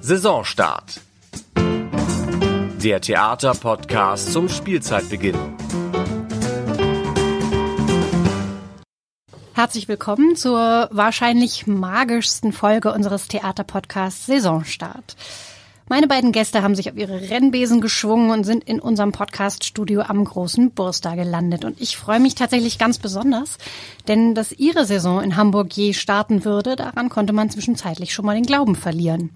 Saisonstart. Der Theaterpodcast zum Spielzeitbeginn. Herzlich willkommen zur wahrscheinlich magischsten Folge unseres Theaterpodcasts Saisonstart. Meine beiden Gäste haben sich auf ihre Rennbesen geschwungen und sind in unserem Podcaststudio am Großen Burster gelandet. Und ich freue mich tatsächlich ganz besonders, denn dass ihre Saison in Hamburg je starten würde, daran konnte man zwischenzeitlich schon mal den Glauben verlieren.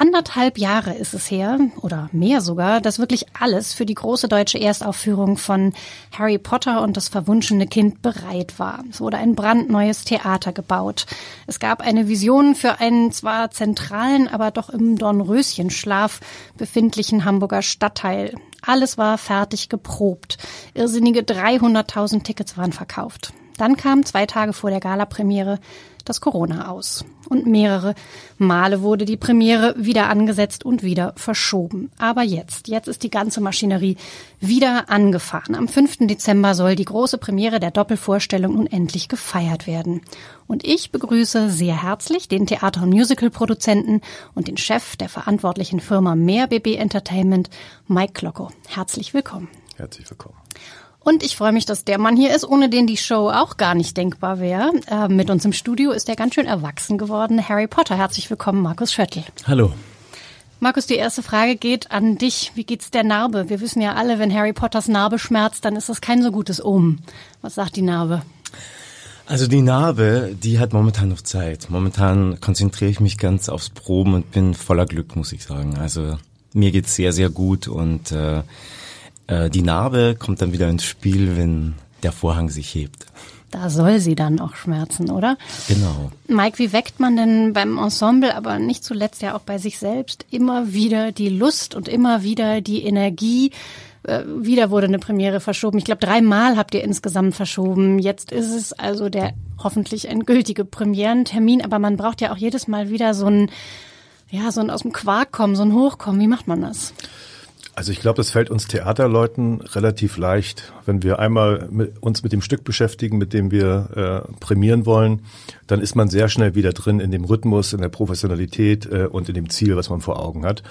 Anderthalb Jahre ist es her, oder mehr sogar, dass wirklich alles für die große deutsche Erstaufführung von Harry Potter und das verwunschene Kind bereit war. Es wurde ein brandneues Theater gebaut. Es gab eine Vision für einen zwar zentralen, aber doch im Dornröschenschlaf befindlichen Hamburger Stadtteil. Alles war fertig geprobt. Irrsinnige 300.000 Tickets waren verkauft. Dann kam zwei Tage vor der Galapremiere das Corona aus. Und mehrere Male wurde die Premiere wieder angesetzt und wieder verschoben. Aber jetzt, jetzt ist die ganze Maschinerie wieder angefahren. Am 5. Dezember soll die große Premiere der Doppelvorstellung nun endlich gefeiert werden. Und ich begrüße sehr herzlich den Theater- und Musical-Produzenten und den Chef der verantwortlichen Firma Mehr BB Entertainment, Mike Klocko. Herzlich willkommen. Herzlich willkommen. Und ich freue mich, dass der Mann hier ist, ohne den die Show auch gar nicht denkbar wäre. Äh, mit uns im Studio ist er ganz schön erwachsen geworden. Harry Potter. Herzlich willkommen, Markus Schöttl. Hallo. Markus, die erste Frage geht an dich. Wie geht's der Narbe? Wir wissen ja alle, wenn Harry Potters Narbe schmerzt, dann ist das kein so gutes Omen. Was sagt die Narbe? Also die Narbe, die hat momentan noch Zeit. Momentan konzentriere ich mich ganz aufs Proben und bin voller Glück, muss ich sagen. Also mir geht's sehr, sehr gut und äh, äh, die Narbe kommt dann wieder ins Spiel, wenn der Vorhang sich hebt. Da soll sie dann auch schmerzen, oder? Genau. Mike, wie weckt man denn beim Ensemble, aber nicht zuletzt ja auch bei sich selbst, immer wieder die Lust und immer wieder die Energie? Äh, wieder wurde eine Premiere verschoben. Ich glaube, dreimal habt ihr insgesamt verschoben. Jetzt ist es also der hoffentlich endgültige Premierentermin, aber man braucht ja auch jedes Mal wieder so ein, ja, so ein aus dem Quark kommen, so ein Hochkommen. Wie macht man das? Also ich glaube, das fällt uns Theaterleuten relativ leicht. Wenn wir einmal mit, uns mit dem Stück beschäftigen, mit dem wir äh, prämieren wollen, dann ist man sehr schnell wieder drin in dem Rhythmus, in der Professionalität äh, und in dem Ziel, was man vor Augen hat.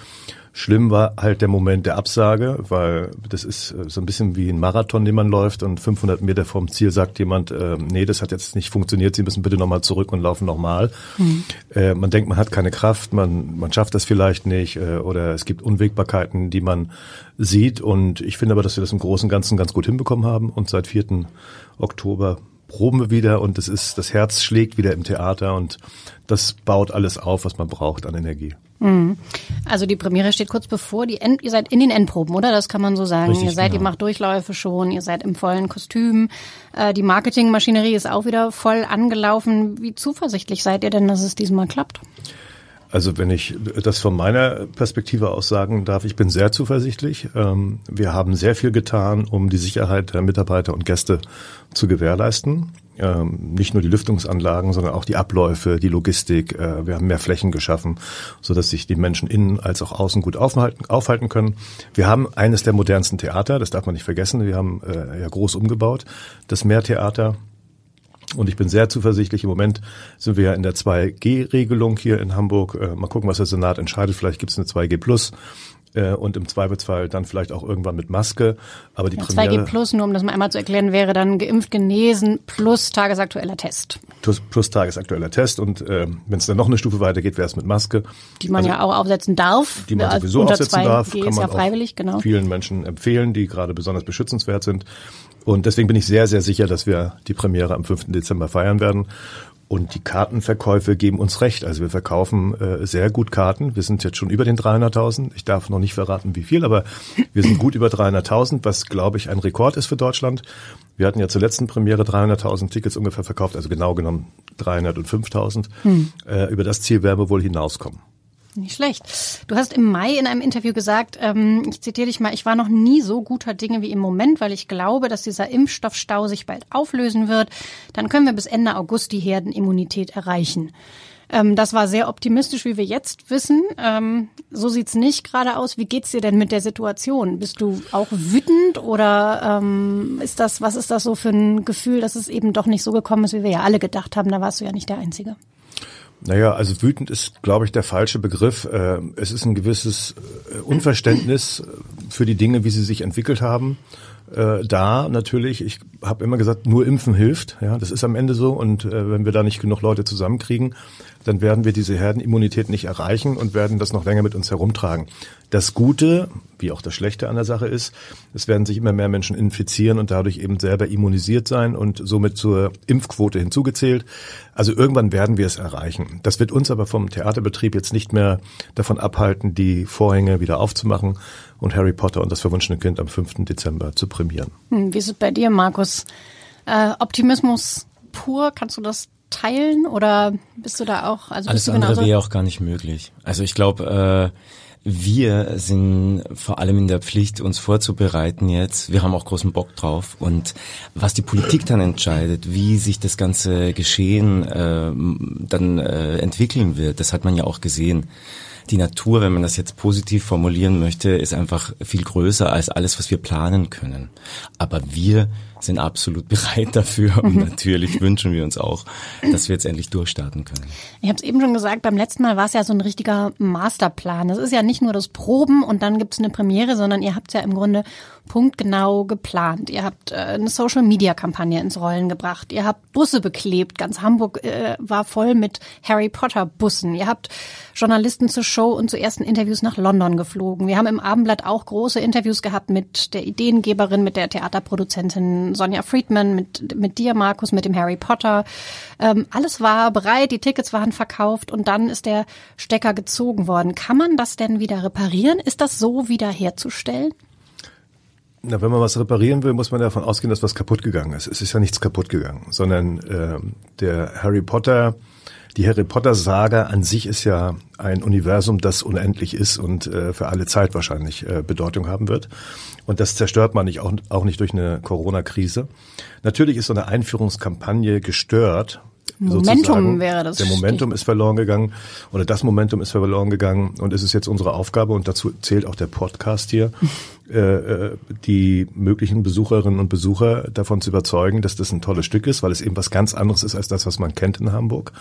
Schlimm war halt der Moment der Absage, weil das ist äh, so ein bisschen wie ein Marathon, den man läuft und 500 Meter vom Ziel sagt jemand, äh, nee, das hat jetzt nicht funktioniert, Sie müssen bitte nochmal zurück und laufen nochmal. Mhm. Äh, man denkt, man hat keine Kraft, man, man schafft das vielleicht nicht äh, oder es gibt Unwägbarkeiten, die man sieht und ich finde aber, dass wir das im Großen und Ganzen ganz gut hinbekommen haben und seit 4. Oktober proben wir wieder und es ist, das Herz schlägt wieder im Theater und das baut alles auf, was man braucht an Energie. Mhm. Also die Premiere steht kurz bevor, die End, ihr seid in den Endproben, oder? Das kann man so sagen. Richtig, ihr seid, genau. ihr macht Durchläufe schon, ihr seid im vollen Kostüm. Äh, die Marketingmaschinerie ist auch wieder voll angelaufen. Wie zuversichtlich seid ihr denn, dass es diesmal klappt? Also wenn ich das von meiner Perspektive aus sagen darf, ich bin sehr zuversichtlich. Ähm, wir haben sehr viel getan, um die Sicherheit der Mitarbeiter und Gäste zu gewährleisten. Ähm, nicht nur die Lüftungsanlagen, sondern auch die Abläufe, die Logistik. Äh, wir haben mehr Flächen geschaffen, so dass sich die Menschen innen als auch außen gut aufhalten, können. Wir haben eines der modernsten Theater, das darf man nicht vergessen. Wir haben äh, ja groß umgebaut, das Mehrtheater und ich bin sehr zuversichtlich. Im Moment sind wir ja in der 2G-Regelung hier in Hamburg. Äh, mal gucken, was der Senat entscheidet. Vielleicht gibt es eine 2G Plus äh, und im Zweifelsfall dann vielleicht auch irgendwann mit Maske. Aber die Ja, Premiere 2G Plus, nur um das mal einmal zu erklären, wäre dann geimpft, genesen plus tagesaktueller Test, plus, plus tagesaktueller Test und äh, wenn es dann noch eine Stufe weitergeht, wäre es mit Maske. die man Also, ja auch aufsetzen darf. die man Ja, sowieso unter aufsetzen 2G darf, kann ist man ja freiwillig, genau. vielen Menschen empfehlen, die gerade besonders beschützenswert sind. Und deswegen bin ich sehr, sehr sicher, dass wir die Premiere am 5. Dezember feiern werden. Und die Kartenverkäufe geben uns recht. Also wir verkaufen äh, sehr gut Karten. Wir sind jetzt schon über den 300.000. Ich darf noch nicht verraten, wie viel, aber wir sind gut über 300.000, was, glaube ich, ein Rekord ist für Deutschland. Wir hatten ja zur letzten Premiere 300.000 Tickets ungefähr verkauft, also genau genommen 305.000. Äh, über das Ziel werden wir wohl hinauskommen. Nicht schlecht. Du hast im Mai in einem Interview gesagt, ähm, ich zitiere dich mal, ich war noch nie so guter Dinge wie im Moment, weil ich glaube, dass dieser Impfstoffstau sich bald auflösen wird. Dann können wir bis Ende August die Herdenimmunität erreichen. Ähm, das war sehr optimistisch, wie wir jetzt wissen. Ähm, so sieht's nicht gerade aus. Wie geht's dir denn mit der Situation? Bist du auch wütend oder ähm, ist das, was ist das so für ein Gefühl, dass es eben doch nicht so gekommen ist, wie wir ja alle gedacht haben? Da warst du ja nicht der Einzige. Naja, also wütend ist, glaube ich, der falsche Begriff. Äh, es ist ein gewisses äh, Unverständnis für die Dinge, wie sie sich entwickelt haben. Äh, da natürlich, ich habe immer gesagt, nur Impfen hilft. Ja, das ist am Ende so. Und wenn wir da nicht genug Leute zusammenkriegen, dann werden wir diese Herdenimmunität nicht erreichen und werden das noch länger mit uns herumtragen. Das Gute, wie auch das Schlechte an der Sache ist, es werden sich immer mehr Menschen infizieren und dadurch eben selber immunisiert sein und somit zur Impfquote hinzugezählt. Also irgendwann werden wir es erreichen. Das wird uns aber vom Theaterbetrieb jetzt nicht mehr davon abhalten, die Vorhänge wieder aufzumachen und Harry Potter und das verwunschene Kind am 5. Dezember zu prämieren. Hm, wie ist es bei dir, Markus? Äh, Optimismus pur, kannst du das teilen oder bist du da auch? Also Alles andere wäre auch gar nicht möglich. Also ich glaube, äh, wir sind vor allem in der Pflicht, uns vorzubereiten jetzt. Wir haben auch großen Bock drauf. Und was die Politik dann entscheidet, wie sich das ganze Geschehen äh, dann äh, entwickeln wird, das hat man ja auch gesehen. Die Natur, wenn man das jetzt positiv formulieren möchte, ist einfach viel größer als alles, was wir planen können. Aber wir sind absolut bereit dafür und natürlich wünschen wir uns auch, dass wir jetzt endlich durchstarten können. Ich habe es eben schon gesagt, beim letzten Mal war es ja so ein richtiger Masterplan. Das ist ja nicht nur das Proben und dann gibt es eine Premiere, sondern ihr habt ja im Grunde punktgenau geplant. Ihr habt äh, eine Social-Media-Kampagne ins Rollen gebracht. Ihr habt Busse beklebt. Ganz Hamburg äh, war voll mit Harry Potter-Bussen. Ihr habt Journalisten zur Show und zu ersten Interviews nach London geflogen. Wir haben im Abendblatt auch große Interviews gehabt mit der Ideengeberin, mit der Theaterproduzentin Sonja Friedman, mit, mit dir, Markus, mit dem Harry Potter. Ähm, alles war bereit, die Tickets waren verkauft und dann ist der Stecker gezogen worden. Kann man das denn wieder reparieren? Ist das so wiederherzustellen? Na, wenn man was reparieren will, muss man davon ausgehen, dass was kaputt gegangen ist. Es ist ja nichts kaputt gegangen, sondern äh, der Harry Potter die Harry Potter Saga an sich ist ja ein Universum, das unendlich ist und äh, für alle Zeit wahrscheinlich äh, Bedeutung haben wird. Und das zerstört man nicht auch, auch nicht durch eine Corona-Krise. Natürlich ist so eine Einführungskampagne gestört, Momentum sozusagen. wäre das. Der Momentum ist verloren gegangen oder das Momentum ist verloren gegangen und es ist jetzt unsere Aufgabe und dazu zählt auch der Podcast hier, äh, äh, die möglichen Besucherinnen und Besucher davon zu überzeugen, dass das ein tolles Stück ist, weil es eben was ganz anderes ist als das, was man kennt in Hamburg.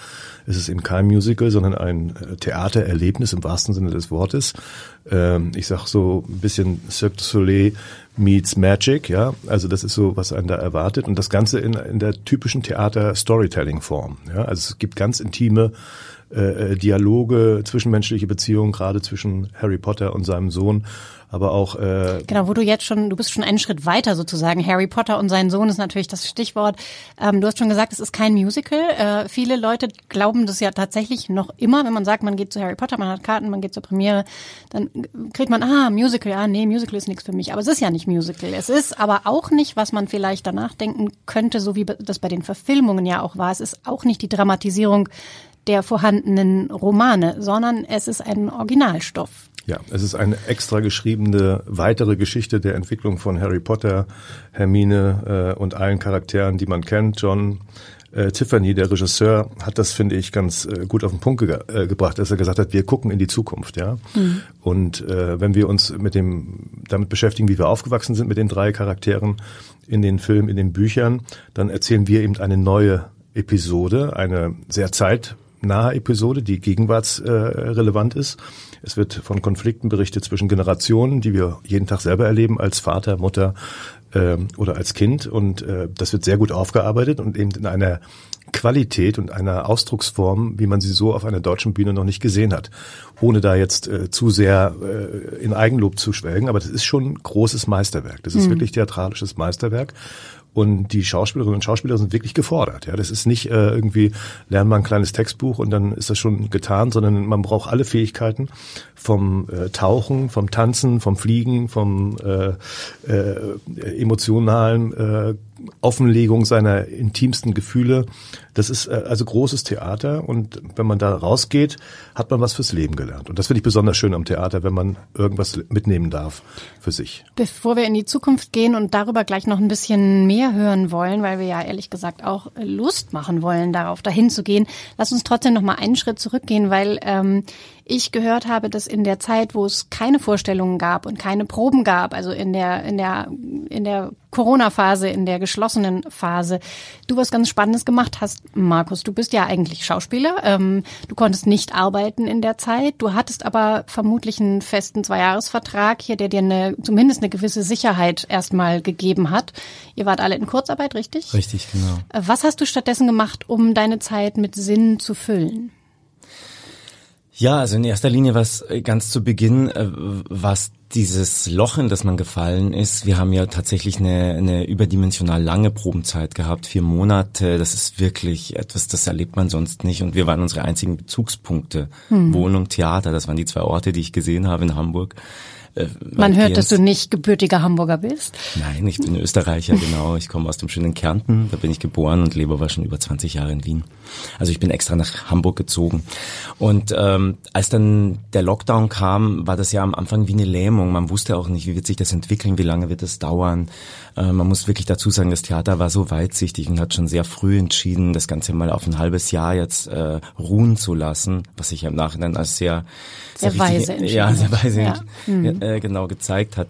Es ist eben kein Musical, sondern ein äh, Theatererlebnis im wahrsten Sinne des Wortes. Ähm, ich sag so ein bisschen Cirque du Soleil meets Magic, ja. Also das ist so, was einen da erwartet. Und das Ganze in, in der typischen Theater-Storytelling-Form. Ja? Also es gibt ganz intime äh, Dialoge, zwischenmenschliche Beziehungen, gerade zwischen Harry Potter und seinem Sohn aber auch äh, genau, wo du jetzt schon, du bist schon einen Schritt weiter sozusagen. Harry Potter und sein Sohn ist natürlich das Stichwort. Ähm, du hast schon gesagt, es ist kein Musical. Äh, viele Leute glauben das ja tatsächlich noch immer, wenn man sagt, man geht zu Harry Potter, man hat Karten, man geht zur Premiere, dann kriegt man, ah, Musical, ja, nee, Musical ist nichts für mich. Aber es ist ja nicht Musical. Es ist aber auch nicht, was man vielleicht danach denken könnte, so wie das bei den Verfilmungen ja auch war. Es ist auch nicht die Dramatisierung der vorhandenen Romane, sondern es ist ein Originalstoff. Ja, es ist eine extra geschriebene weitere Geschichte der Entwicklung von Harry Potter, Hermine äh, und allen Charakteren, die man kennt. John, äh, Tiffany, der Regisseur, hat das, finde ich, ganz äh, gut auf den Punkt ge äh, gebracht, dass er gesagt hat, wir gucken in die Zukunft, ja. Mhm. Und äh, wenn wir uns mit dem damit beschäftigen, wie wir aufgewachsen sind mit den drei Charakteren in den Filmen, in den Büchern, dann erzählen wir eben eine neue Episode, eine sehr zeitnahe Episode, die gegenwartsrelevant äh, ist es wird von Konflikten berichtet zwischen Generationen, die wir jeden Tag selber erleben als Vater, Mutter äh, oder als Kind. Und äh, das wird sehr gut aufgearbeitet und eben in einer Qualität und einer Ausdrucksform, wie man sie so auf einer deutschen Bühne noch nicht gesehen hat. Ohne da jetzt äh, zu sehr äh, in Eigenlob zu schwelgen, aber das ist schon großes Meisterwerk. Das ist mhm. wirklich theatralisches Meisterwerk. Und die Schauspielerinnen und Schauspieler sind wirklich gefordert. Ja, das ist nicht äh, irgendwie lernen wir ein kleines Textbuch und dann ist das schon getan, sondern man braucht alle Fähigkeiten vom äh, Tauchen, vom Tanzen, vom Fliegen, vom äh, äh, emotionalen äh, Offenlegung seiner intimsten Gefühle. Das ist äh, also großes Theater und wenn man da rausgeht, hat man was fürs Leben gelernt. Und das finde ich besonders schön am Theater, wenn man irgendwas mitnehmen darf für sich. Bevor wir in die Zukunft gehen und darüber gleich noch ein bisschen mehr hören wollen, weil wir ja ehrlich gesagt auch Lust machen wollen, darauf dahin zu gehen, lass uns trotzdem noch mal einen Schritt zurückgehen, weil ähm, ich gehört habe, dass in der Zeit, wo es keine Vorstellungen gab und keine Proben gab, also in der in der in der Corona-Phase, in der geschlossenen Phase, du was ganz Spannendes gemacht hast, Markus. Du bist ja eigentlich Schauspieler. Ähm, du konntest nicht arbeiten in der Zeit. Du hattest aber vermutlich einen festen Zweijahresvertrag hier, der dir eine, zumindest eine gewisse Sicherheit erstmal gegeben hat. Ihr wart alle in Kurzarbeit, richtig? Richtig, genau. Äh, was hast du stattdessen gemacht, um deine Zeit mit Sinn zu füllen? Ja, also in erster Linie was äh, ganz zu Beginn, äh, was dieses Loch, in das man gefallen ist. Wir haben ja tatsächlich eine, eine überdimensional lange Probenzeit gehabt, vier Monate. Das ist wirklich etwas, das erlebt man sonst nicht. Und wir waren unsere einzigen Bezugspunkte. Hm. Wohnung, Theater, das waren die zwei Orte, die ich gesehen habe in Hamburg. Äh, Man hört, dass du nicht gebürtiger Hamburger bist. Nein, ich bin Österreicher, genau. Ich komme aus dem schönen Kärnten, da bin ich geboren und lebe aber schon über 20 Jahre in Wien. Also ich bin extra nach Hamburg gezogen. Und ähm, als dann der Lockdown kam, war das ja am Anfang wie eine Lähmung. Man wusste auch nicht, wie wird sich das entwickeln, wie lange wird es dauern. Äh, man muss wirklich dazu sagen, das Theater war so weitsichtig und hat schon sehr früh entschieden, das Ganze mal auf ein halbes Jahr jetzt äh, ruhen zu lassen, was sich im Nachhinein als sehr sehr, sehr weise richtig, ja, sehr weise ja. Mhm. äh, genau gezeigt hat.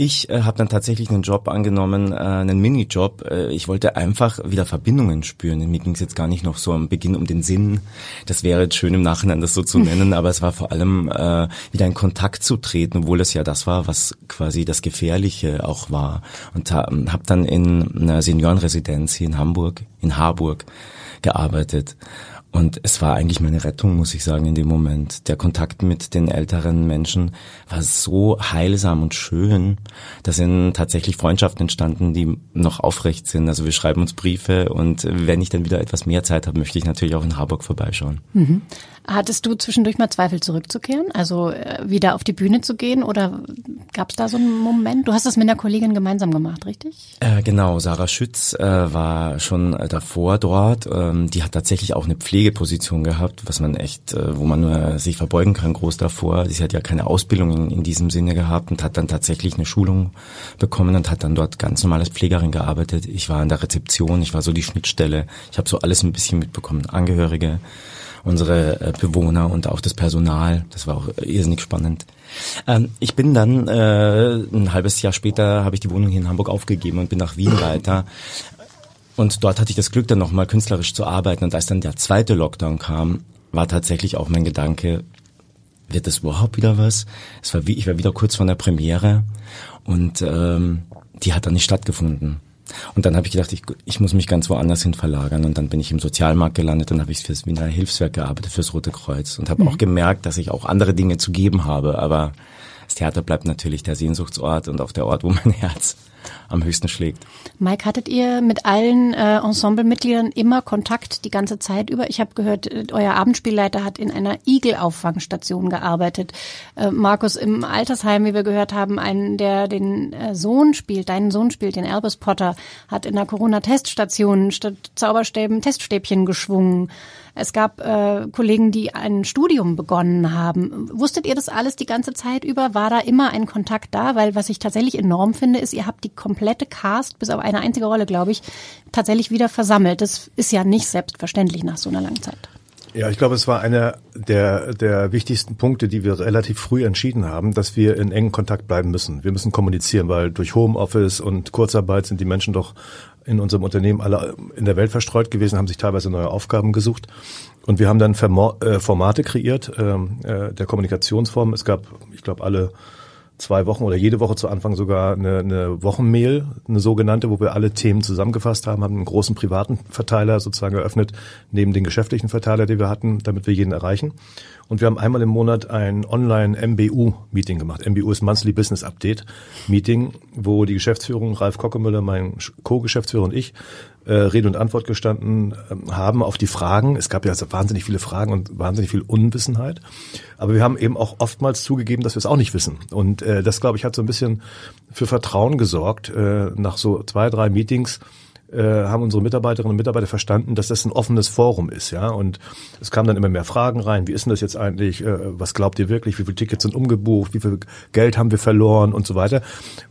Ich äh, habe dann tatsächlich einen Job angenommen, äh, einen Minijob. Äh, ich wollte einfach wieder Verbindungen spüren. Mir ging es jetzt gar nicht noch so am Beginn um den Sinn. Das wäre jetzt schön im Nachhinein, das so zu nennen, aber es war vor allem äh, wieder in Kontakt zu treten, obwohl es ja das war, was quasi das Gefährliche auch war. Und ha habe dann in einer Seniorenresidenz hier in Hamburg, in Harburg, gearbeitet. Und es war eigentlich meine Rettung, muss ich sagen, in dem Moment. Der Kontakt mit den älteren Menschen war so heilsam und schön. Da sind tatsächlich Freundschaften entstanden, die noch aufrecht sind. Also wir schreiben uns Briefe und wenn ich dann wieder etwas mehr Zeit habe, möchte ich natürlich auch in Harburg vorbeischauen. Mhm. Hattest du zwischendurch mal Zweifel zurückzukehren, also äh, wieder auf die Bühne zu gehen oder gab es da so einen Moment? Du hast das mit einer Kollegin gemeinsam gemacht, richtig? Äh, genau, Sarah Schütz äh, war schon äh, davor dort. Ähm, die hat tatsächlich auch eine Pflegeposition gehabt, was man echt, äh, wo man nur sich verbeugen kann, groß davor. Sie hat ja keine Ausbildung in, in diesem Sinne gehabt und hat dann tatsächlich eine Schulung bekommen und hat dann dort ganz normal als Pflegerin gearbeitet. Ich war in der Rezeption, ich war so die Schnittstelle. Ich habe so alles ein bisschen mitbekommen. Angehörige, unsere äh, Bewohner und auch das Personal. Das war auch irrsinnig spannend. Ähm, ich bin dann äh, ein halbes Jahr später habe ich die Wohnung hier in Hamburg aufgegeben und bin nach Wien weiter. Und dort hatte ich das Glück, dann nochmal künstlerisch zu arbeiten. Und als dann der zweite Lockdown kam, war tatsächlich auch mein Gedanke, wird das überhaupt wieder was? Es war wie, ich war wieder kurz vor der Premiere und ähm, die hat dann nicht stattgefunden. Und dann habe ich gedacht, ich, ich muss mich ganz woanders hin verlagern. Und dann bin ich im Sozialmarkt gelandet und habe ich fürs Wiener Hilfswerk gearbeitet, fürs Rote Kreuz. Und habe mhm. auch gemerkt, dass ich auch andere Dinge zu geben habe. Aber das Theater bleibt natürlich der Sehnsuchtsort und auch der Ort, wo mein Herz am höchsten schlägt. Mike, hattet ihr mit allen äh, Ensemblemitgliedern immer Kontakt die ganze Zeit über? Ich habe gehört, äh, euer Abendspielleiter hat in einer Igel-Auffangstation gearbeitet. Äh, Markus, im Altersheim, wie wir gehört haben, einen, der den äh, Sohn spielt, deinen Sohn spielt, den Albus Potter, hat in der Corona-Teststation statt Zauberstäben Teststäbchen geschwungen. Es gab äh, Kollegen, die ein Studium begonnen haben. Wusstet ihr das alles die ganze Zeit über? War da immer ein Kontakt da? Weil was ich tatsächlich enorm finde, ist, ihr habt die komplette Cast, bis auf eine einzige Rolle, glaube ich, tatsächlich wieder versammelt. Das ist ja nicht selbstverständlich nach so einer langen Zeit. Ja, ich glaube, es war einer der, der wichtigsten Punkte, die wir relativ früh entschieden haben, dass wir in engen Kontakt bleiben müssen. Wir müssen kommunizieren, weil durch Homeoffice und Kurzarbeit sind die Menschen doch in unserem Unternehmen alle in der Welt verstreut gewesen, haben sich teilweise neue Aufgaben gesucht. Und wir haben dann äh, Formate kreiert, ähm, äh, der Kommunikationsform. Es gab, ich glaube, alle zwei Wochen oder jede Woche zu Anfang sogar eine, eine Wochenmail, eine sogenannte, wo wir alle Themen zusammengefasst haben, haben einen großen privaten Verteiler sozusagen eröffnet, neben den geschäftlichen Verteiler, die wir hatten, damit wir jeden erreichen. Und wir haben einmal im Monat ein Online-MBU-Meeting gemacht. MBU ist Monthly Business Update Meeting, wo die Geschäftsführung, Ralf Kockemüller, mein Co-Geschäftsführer und ich, äh, Rede und Antwort gestanden äh, haben auf die Fragen. Es gab ja wahnsinnig viele Fragen und wahnsinnig viel Unwissenheit. Aber wir haben eben auch oftmals zugegeben, dass wir es auch nicht wissen. Und äh, das, glaube ich, hat so ein bisschen für Vertrauen gesorgt. Äh, nach so zwei, drei Meetings äh, haben unsere Mitarbeiterinnen und Mitarbeiter verstanden, dass das ein offenes Forum ist, ja. Und es kamen dann immer mehr Fragen rein. Wie ist denn das jetzt eigentlich? Äh, was glaubt ihr wirklich? Wie viele Tickets sind umgebucht? Wie viel Geld haben wir verloren und so weiter?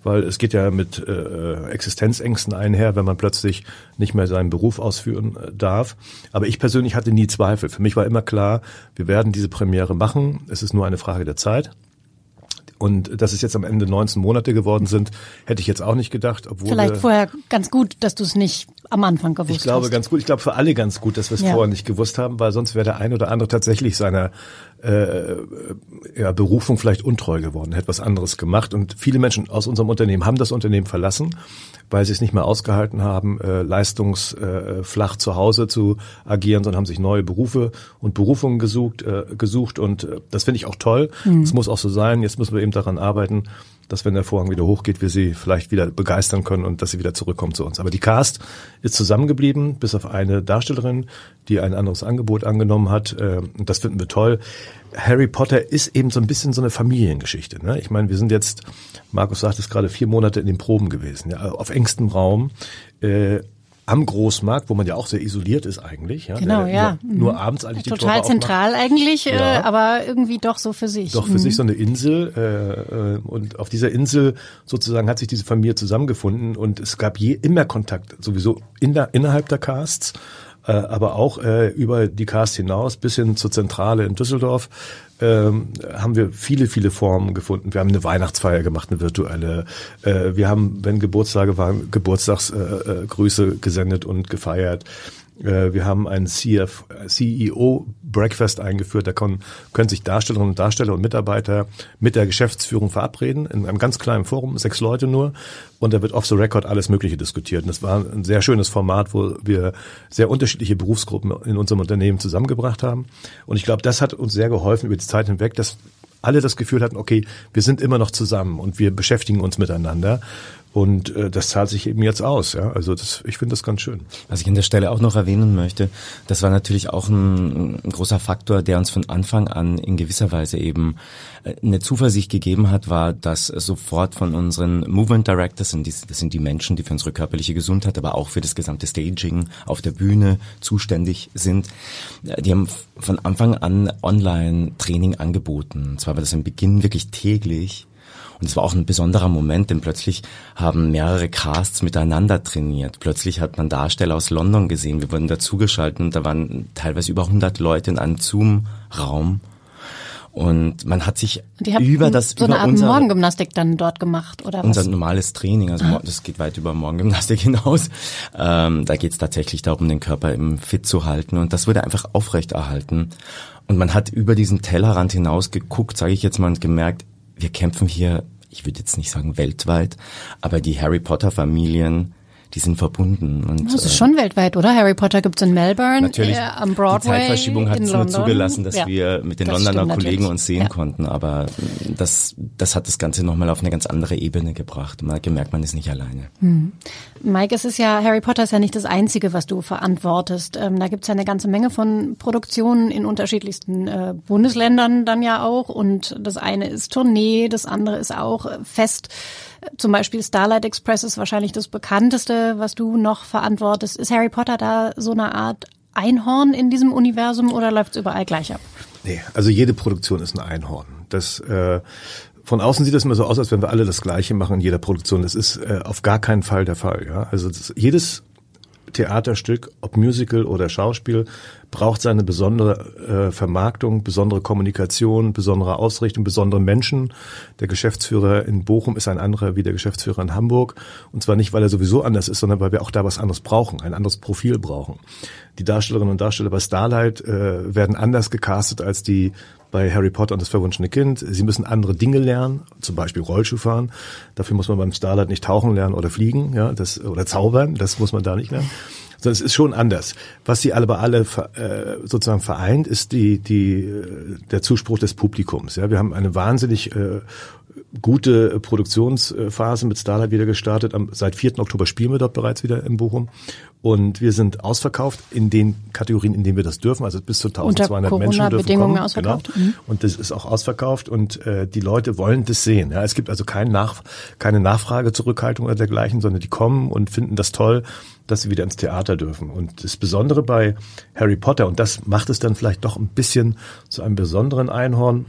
Weil es geht ja mit äh, Existenzängsten einher, wenn man plötzlich nicht mehr seinen Beruf ausführen äh, darf. Aber ich persönlich hatte nie Zweifel. Für mich war immer klar, wir werden diese Premiere machen. Es ist nur eine Frage der Zeit Und dass es jetzt am Ende 19 Monate geworden sind, hätte ich jetzt auch nicht gedacht. Obwohl Vielleicht vorher ganz gut, dass du es nicht am Anfang gewusst. Ich glaube hast. ganz gut. Ich glaube für alle ganz gut, dass wir es ja. vorher nicht gewusst haben, weil sonst wäre der ein oder andere tatsächlich seiner äh, ja, Berufung vielleicht untreu geworden, hätte was anderes gemacht. Und viele Menschen aus unserem Unternehmen haben das Unternehmen verlassen, weil sie es nicht mehr ausgehalten haben, äh, leistungsflach äh, zu Hause zu agieren, sondern haben sich neue Berufe und Berufungen gesucht, äh, gesucht. Und äh, das finde ich auch toll. Es mhm. muss auch so sein. Jetzt müssen wir eben daran arbeiten, dass wenn der Vorhang wieder hochgeht, wir sie vielleicht wieder begeistern können und dass sie wieder zurückkommen zu uns. Aber die Cast ist zusammengeblieben, bis auf eine Darstellerin, die ein anderes Angebot angenommen hat. Ähm, und das finden wir toll. Harry Potter ist eben so ein bisschen so eine Familiengeschichte. Ne? Ich meine, wir sind jetzt, Markus sagt es gerade, vier Monate in den Proben gewesen, ja, auf engstem Raum. Äh, am Großmarkt, wo man ja auch sehr isoliert ist eigentlich. Ja, genau, der, ja. Nur, nur, mhm. abends eigentlich die Total Tore zentral aufmacht. eigentlich, äh, Ja. äh, aber irgendwie doch so für sich. Doch für Mhm. sich so eine Insel äh, äh, und auf dieser Insel sozusagen hat sich diese Familie zusammengefunden und es gab je immer Kontakt sowieso in der, innerhalb der Casts, äh, aber auch äh, über die Cast hinaus bis hin zur Zentrale in Düsseldorf ähm, haben wir viele, viele Formen gefunden. Wir haben eine Weihnachtsfeier gemacht, eine virtuelle. Äh, wir haben, wenn Geburtstage waren, Geburtstagsgrüße äh, äh, gesendet und gefeiert. Wir haben einen CEO Breakfast eingeführt. Da können, können sich Darstellerinnen und Darsteller und Mitarbeiter mit der Geschäftsführung verabreden in einem ganz kleinen Forum, sechs Leute nur. Und da wird off the record alles Mögliche diskutiert. Und das war ein sehr schönes Format, wo wir sehr unterschiedliche Berufsgruppen in unserem Unternehmen zusammengebracht haben. Und ich glaube, das hat uns sehr geholfen über die Zeit hinweg, dass alle das Gefühl hatten, okay, wir sind immer noch zusammen und wir beschäftigen uns miteinander. Und äh, das zahlt sich eben jetzt aus. Ja? Also das, ich finde das ganz schön. Was ich an der Stelle auch noch erwähnen möchte, das war natürlich auch ein, ein großer Faktor, der uns von Anfang an in gewisser Weise eben äh, eine Zuversicht gegeben hat, war, dass sofort von unseren Movement Directors, und das sind die Menschen, die für unsere körperliche Gesundheit, aber auch für das gesamte Staging auf der Bühne zuständig sind, äh, die haben von Anfang an Online-Training angeboten. Und zwar war das im Beginn wirklich täglich. Und es war auch ein besonderer Moment, denn plötzlich haben mehrere Casts miteinander trainiert. Plötzlich hat man Darsteller aus London gesehen. Wir wurden dazugeschaltet und da waren teilweise über 100 Leute in einem Zoom-Raum. Und man hat sich Die haben über das so über eine Art unser, Morgengymnastik dann dort gemacht, oder unser was? normales Training, also mor- das geht weit über Morgengymnastik hinaus. Ähm, da geht es tatsächlich darum, den Körper eben fit zu halten und das wurde einfach aufrechterhalten. Und man hat über diesen Tellerrand hinaus geguckt, sage ich jetzt mal, und gemerkt, wir kämpfen hier, ich würde jetzt nicht sagen weltweit, aber die Harry Potter Familien, die sind verbunden. Und, Das ist äh, schon weltweit, oder? Harry Potter gibt's in Melbourne, Natürlich, äh, am Broadway, die Zeitverschiebung hat es nur zugelassen, dass Ja, wir mit den Londoner stimmt Kollegen natürlich. uns sehen Ja. konnten, aber das, das hat das Ganze nochmal auf eine ganz andere Ebene gebracht. Man hat gemerkt, man ist nicht alleine. Mike, es ist ja, Harry Potter ist ja nicht das Einzige, was du verantwortest. Ähm, da gibt's ja eine ganze Menge von Produktionen in unterschiedlichsten äh, Bundesländern dann ja auch. Und das eine ist Tournee, das andere ist auch äh, fest. Zum Beispiel Starlight Express ist wahrscheinlich das bekannteste, was du noch verantwortest. Ist Harry Potter da so eine Art Einhorn in diesem Universum oder läuft's überall gleich ab? Nee, also jede Produktion ist ein Einhorn. Das äh, von außen sieht das immer so aus, als wenn wir alle das Gleiche machen in jeder Produktion. Das ist äh, auf gar keinen Fall der Fall. Ja? Also das, jedes Theaterstück, ob Musical oder Schauspiel, braucht seine besondere äh, Vermarktung, besondere Kommunikation, besondere Ausrichtung, besondere Menschen. Der Geschäftsführer in Bochum ist ein anderer wie der Geschäftsführer in Hamburg. Und zwar nicht, weil er sowieso anders ist, sondern weil wir auch da was anderes brauchen, ein anderes Profil brauchen. Die Darstellerinnen und Darsteller bei Starlight äh, werden anders gecastet als die bei Harry Potter und das verwunschene Kind. Sie müssen andere Dinge lernen, zum Beispiel Rollschuh fahren. Dafür muss man beim Starlight nicht tauchen lernen oder fliegen, ja, das, oder zaubern. Das muss man da nicht lernen. Sondern es ist schon anders. Was sie alle bei alle äh, sozusagen vereint, ist die, die, äh, der Zuspruch des Publikums. Ja, wir haben eine wahnsinnig äh, gute Produktionsphase mit Starlight wieder gestartet. Am, seit 4. Oktober spielen wir dort bereits wieder in Bochum. Und wir sind ausverkauft in den Kategorien, in denen wir das dürfen. Also bis zu 1200 Unter Menschen dürfen Corona-Bedingungen kommen. ausverkauft. Genau. Mhm. Und das ist auch ausverkauft und äh, die Leute wollen das sehen. Ja, es gibt also kein Nach keine Nachfragezurückhaltung oder dergleichen, sondern die kommen und finden das toll, dass sie wieder ins Theater dürfen. Und das Besondere bei Harry Potter, und das macht es dann vielleicht doch ein bisschen zu einem besonderen Einhorn,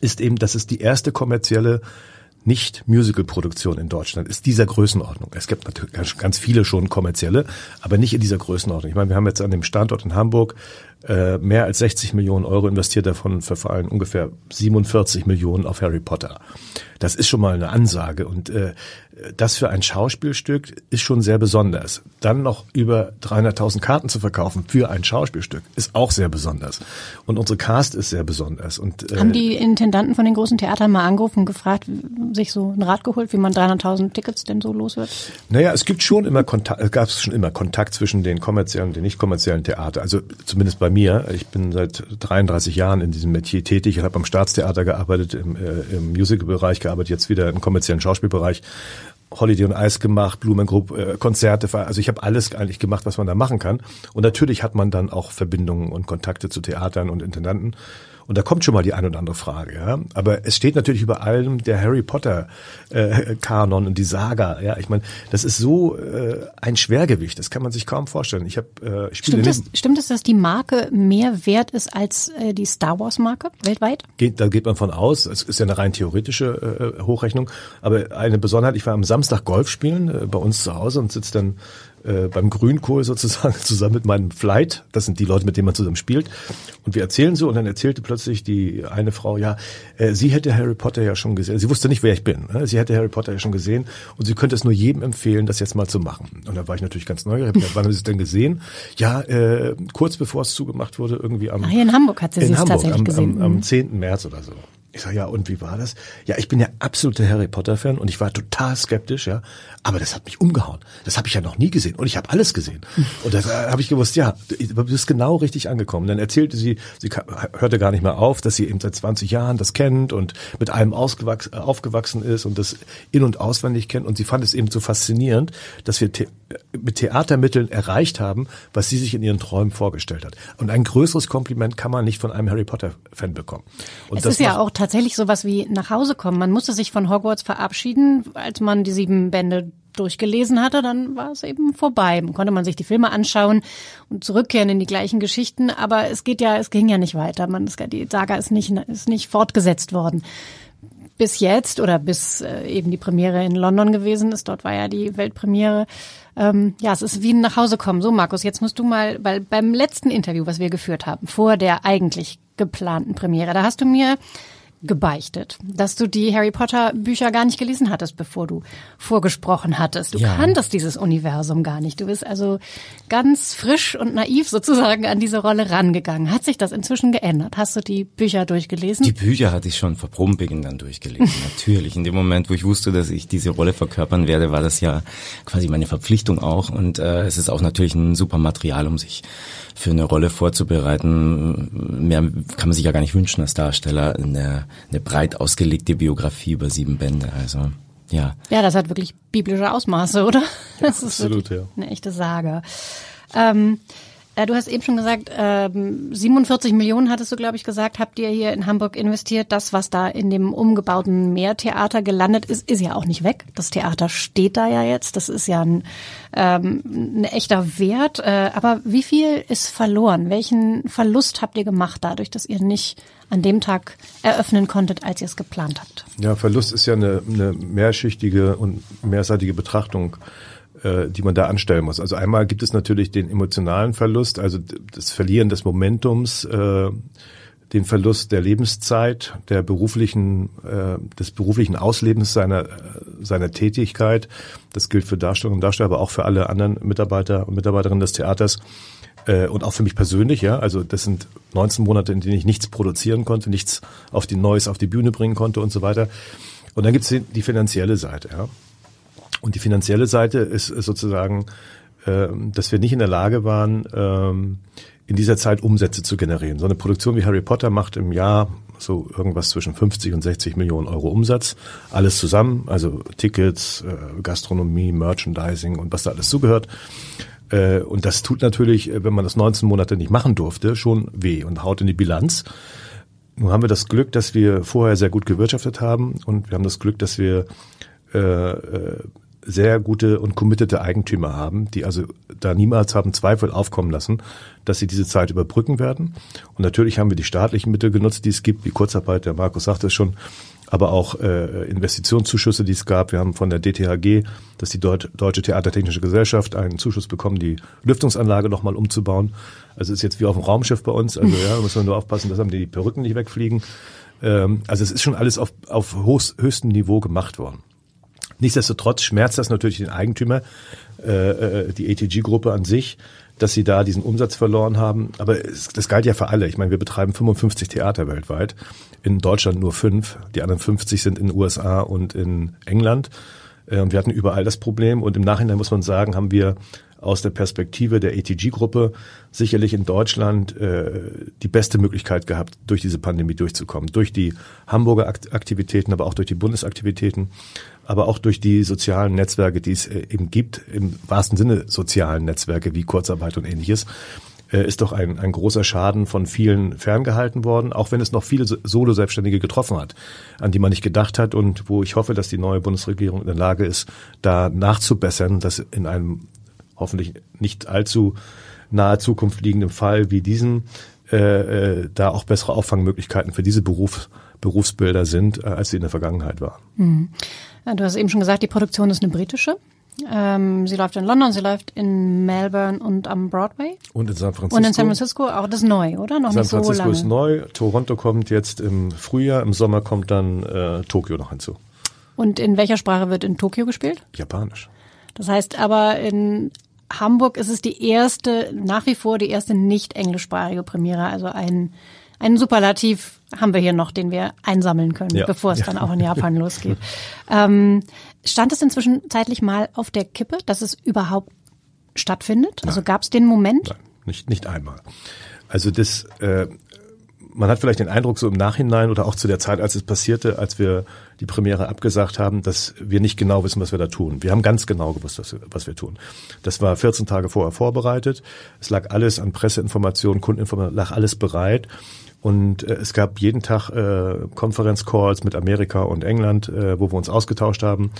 ist eben, dass es die erste kommerzielle nicht-Musical-Produktion in Deutschland ist dieser Größenordnung. Es gibt natürlich ganz- ganz viele schon kommerzielle, aber nicht in dieser Größenordnung. Ich meine, wir haben jetzt an dem Standort in Hamburg äh, mehr als 60 Millionen Euro investiert, davon verfallen ungefähr 47 Millionen auf Harry Potter. Das ist schon mal eine Ansage und äh, das für ein Schauspielstück ist schon sehr besonders. Dann noch über 300.000 Karten zu verkaufen für ein Schauspielstück ist auch sehr besonders. Und unsere Cast ist sehr besonders. Und, äh, Haben die Intendanten von den großen Theatern mal angerufen und gefragt, sich so ein Rat geholt, wie man 300.000 Tickets denn so los wird? Naja, es gibt schon immer Kontakt, es gab schon immer Kontakt zwischen den kommerziellen und den nicht kommerziellen Theater. Also zumindest bei mir. Ich bin seit 33 Jahren in diesem Metier tätig und habe am Staatstheater gearbeitet, im, äh, im Musical-Bereich gearbeitet, jetzt wieder im kommerziellen Schauspielbereich. Holiday on Ice gemacht, Blumen Group, äh, Konzerte, also ich habe alles eigentlich gemacht, was man da machen kann. Und natürlich hat man dann auch Verbindungen und Kontakte zu Theatern und Intendanten. Und da kommt schon mal die ein oder andere Frage. Ja? Aber es steht natürlich über allem der Harry Potter äh, Kanon und die Saga. Ja, ich meine, das ist so äh, ein Schwergewicht. Das kann man sich kaum vorstellen. Ich habe äh, ich stimmt, es, stimmt es, dass die Marke mehr wert ist als äh, die Star Wars Marke weltweit? Geht, da geht man von aus. Es ist ja eine rein theoretische äh, Hochrechnung. Aber eine Besonderheit: Ich war am Samstag Golf spielen äh, bei uns zu Hause und sitze dann äh, beim Grünkohl sozusagen zusammen mit meinem Flight. Das sind die Leute, mit denen man zusammen spielt. Und wir erzählen so und dann erzählte plötzlich die eine Frau, ja, äh, sie hätte Harry Potter ja schon gesehen. Sie wusste nicht, wer ich bin. Ne? Sie hätte Harry Potter ja schon gesehen und sie könnte es nur jedem empfehlen, das jetzt mal zu machen. Und da war ich natürlich ganz neugierig. Hab wann haben Sie es denn gesehen? Ja, äh, kurz bevor es zugemacht wurde, irgendwie am... Ach, hier in Hamburg hat sie es tatsächlich am, gesehen. Am, am mhm. 10. März oder so. Ich sage, ja, und wie war das? Ja, ich bin ja absoluter Harry Potter-Fan und ich war total skeptisch, ja. Aber das hat mich umgehauen. Das habe ich ja noch nie gesehen. Und ich habe alles gesehen. Und da habe ich gewusst, ja, du bist genau richtig angekommen. Dann erzählte sie, sie hörte gar nicht mehr auf, dass sie eben seit 20 Jahren das kennt und mit allem aufgewachsen ist und das in- und auswendig kennt. Und sie fand es eben so faszinierend, dass wir mit Theatermitteln erreicht haben, was sie sich in ihren Träumen vorgestellt hat. Und ein größeres Kompliment kann man nicht von einem Harry Potter-Fan bekommen. Und es ist ja auch tatsächlich sowas wie nach Hause kommen. Man musste sich von Hogwarts verabschieden, als man die sieben Bände durchgelesen hatte, dann war es eben vorbei. Dann konnte man sich die Filme anschauen und zurückkehren in die gleichen Geschichten, aber es geht ja, es ging ja nicht weiter. Man, die Saga ist nicht, ist nicht fortgesetzt worden. Bis jetzt oder bis äh, eben die Premiere in London gewesen ist, dort war ja die Weltpremiere. Ähm, ja, es ist wie ein Nachhausekommen. So, Markus, jetzt musst du mal, weil beim letzten Interview, was wir geführt haben, vor der eigentlich geplanten Premiere, da hast du mir gebeichtet, dass du die Harry Potter Bücher gar nicht gelesen hattest, bevor du vorgesprochen hattest. Du ja. kanntest dieses Universum gar nicht. Du bist also ganz frisch und naiv sozusagen an diese Rolle rangegangen. Hat sich das inzwischen geändert? Hast du die Bücher durchgelesen? Die Bücher hatte ich schon vor Probenbeginn dann durchgelesen. Natürlich. In dem Moment, wo ich wusste, dass ich diese Rolle verkörpern werde, war das ja quasi meine Verpflichtung auch. Und äh, es ist auch natürlich ein super Material, um sich für eine Rolle vorzubereiten. Mehr kann man sich ja gar nicht wünschen als Darsteller. Eine, eine breit ausgelegte Biografie über sieben Bände. Also ja. Ja, das hat wirklich biblische Ausmaße, oder? Das ist Absolut, ja. Eine echte Sage. Ähm, äh, du hast eben schon gesagt, ähm, 47 Millionen hattest du, glaube ich, gesagt, habt ihr hier in Hamburg investiert. Das, was da in dem umgebauten Meertheater gelandet ist, ist ja auch nicht weg. Das Theater steht da ja jetzt. Das ist ja ein, ähm, ein echter Wert. Äh, aber wie viel ist verloren? Welchen Verlust habt ihr gemacht dadurch, dass ihr nicht an dem Tag eröffnen konntet, als ihr es geplant habt? Ja, Verlust ist ja eine, eine mehrschichtige und mehrseitige Betrachtung äh, die man da anstellen muss. Also einmal gibt es natürlich den emotionalen Verlust, also das Verlieren des Momentums, äh, den Verlust der Lebenszeit, der beruflichen, äh, des beruflichen Auslebens seiner, seiner Tätigkeit. Das gilt für Darsteller und Darsteller, aber auch für alle anderen Mitarbeiter und Mitarbeiterinnen des Theaters. Äh, und auch für mich persönlich, ja. Also das sind 19 Monate, in denen ich nichts produzieren konnte, nichts auf die Neues auf die Bühne bringen konnte und so weiter. Und dann gibt es die, die finanzielle Seite, ja. Und die finanzielle Seite ist sozusagen, äh, dass wir nicht in der Lage waren, ähm, in dieser Zeit Umsätze zu generieren. So eine Produktion wie Harry Potter macht im Jahr so irgendwas zwischen 50 und 60 Millionen Euro Umsatz. Alles zusammen, also Tickets, äh, Gastronomie, Merchandising und was da alles zugehört. Äh, und das tut natürlich, wenn man das 19 Monate nicht machen durfte, schon weh und haut in die Bilanz. Nun haben wir das Glück, dass wir vorher sehr gut gewirtschaftet haben und wir haben das Glück, dass wir äh, sehr gute und committete Eigentümer haben, die also da niemals haben Zweifel aufkommen lassen, dass sie diese Zeit überbrücken werden. Und natürlich haben wir die staatlichen Mittel genutzt, die es gibt, wie Kurzarbeit, der Markus sagte es schon, aber auch äh, Investitionszuschüsse, die es gab. Wir haben von der DTHG, das ist die Deut Deutsche Theatertechnische Gesellschaft, einen Zuschuss bekommen, die Lüftungsanlage nochmal umzubauen. Also ist jetzt wie auf dem Raumschiff bei uns. Also ja, müssen wir nur aufpassen, dass die Perücken nicht wegfliegen. Ähm, also es ist schon alles auf, auf höchstem Niveau gemacht worden. Nichtsdestotrotz schmerzt das natürlich den Eigentümer, äh, äh die ATG-Gruppe an sich, dass sie da diesen Umsatz verloren haben. Aber es, das galt ja für alle. Ich meine, wir betreiben 55 Theater weltweit, in Deutschland nur fünf. Die anderen 50 sind in den USA und in England. Äh, und wir hatten überall das Problem. Und im Nachhinein muss man sagen, haben wir aus der Perspektive der ATG-Gruppe sicherlich in Deutschland äh, die beste Möglichkeit gehabt, durch diese Pandemie durchzukommen. Durch die Hamburger Aktivitäten, aber auch durch die Bundesaktivitäten, aber auch durch die sozialen Netzwerke, die es äh, eben gibt, im wahrsten Sinne sozialen Netzwerke wie Kurzarbeit und ähnliches äh, ist doch ein, ein großer Schaden von vielen ferngehalten worden, auch wenn es noch viele Solo-Selbstständige getroffen hat, an die man nicht gedacht hat und wo ich hoffe, dass die neue Bundesregierung in der Lage ist, da nachzubessern, dass in einem hoffentlich nicht allzu nahe Zukunft liegenden Fall wie diesen äh, äh, da auch bessere Auffangmöglichkeiten für diese Beruf, Berufsbilder sind, äh, als sie in der Vergangenheit waren. Mhm. Du hast eben schon gesagt, die Produktion ist eine britische. Ähm, sie läuft in London, sie läuft in Melbourne und am Broadway. Und in San Francisco. Und in San Francisco auch das neu, oder? Noch San nicht Francisco so lange. ist neu. Toronto kommt jetzt im Frühjahr, im Sommer kommt dann äh, Tokio noch hinzu. Und in welcher Sprache wird in Tokio gespielt? Japanisch. Das heißt aber in Hamburg ist es die erste, nach wie vor die erste nicht englischsprachige Premiere. Also ein, ein Superlativ haben wir hier noch, den wir einsammeln können, ja. bevor es ja. dann auch in Japan losgeht. Ähm, stand es inzwischen zeitlich mal auf der Kippe, dass es überhaupt stattfindet? Also gab es den Moment? Nein, nicht, nicht einmal. Also das, äh, man hat vielleicht den Eindruck so im Nachhinein oder auch zu der Zeit, als es passierte, als wir die Premiere abgesagt haben, dass wir nicht genau wissen, was wir da tun. Wir haben ganz genau gewusst, was wir, was wir tun. Das war 14 Tage vorher vorbereitet. Es lag alles an Presseinformationen, Kundeninformationen, lag alles bereit. Und äh, es gab jeden Tag äh, Konferenzcalls mit Amerika und England, äh, wo wir uns ausgetauscht haben,